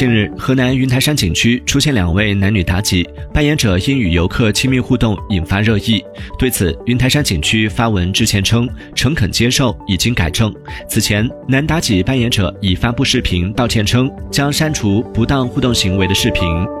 近日河南云台山景区出现两位男女妲己扮演者因与游客亲密互动引发热议对此云台山景区发文致歉称诚恳接受已经改正。此前男妲己扮演者已发布视频道歉称将删除不当互动行为的视频。